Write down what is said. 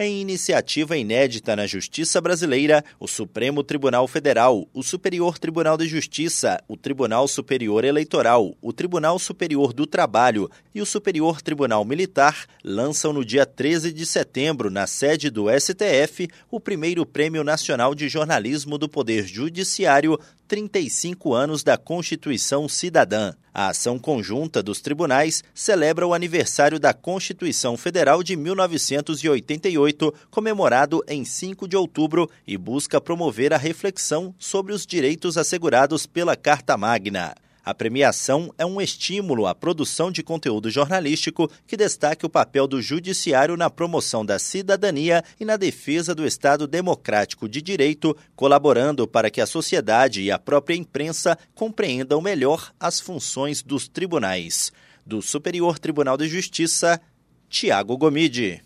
Em iniciativa inédita na justiça brasileira, o Supremo Tribunal Federal, o Superior Tribunal de Justiça, o Tribunal Superior Eleitoral, o Tribunal Superior do Trabalho e o Superior Tribunal Militar lançam no dia 13 de setembro, na sede do STF, o primeiro Prêmio Nacional de Jornalismo do Poder Judiciário 35 anos da Constituição Cidadã. A ação conjunta dos tribunais celebra o aniversário da Constituição Federal de 1988, comemorado em 5 de outubro, e busca promover a reflexão sobre os direitos assegurados pela Carta Magna. A premiação é um estímulo à produção de conteúdo jornalístico que destaque o papel do Judiciário na promoção da cidadania e na defesa do Estado democrático de direito, colaborando para que a sociedade e a própria imprensa compreendam melhor as funções dos tribunais. Do Superior Tribunal de Justiça, Tiago Gomide.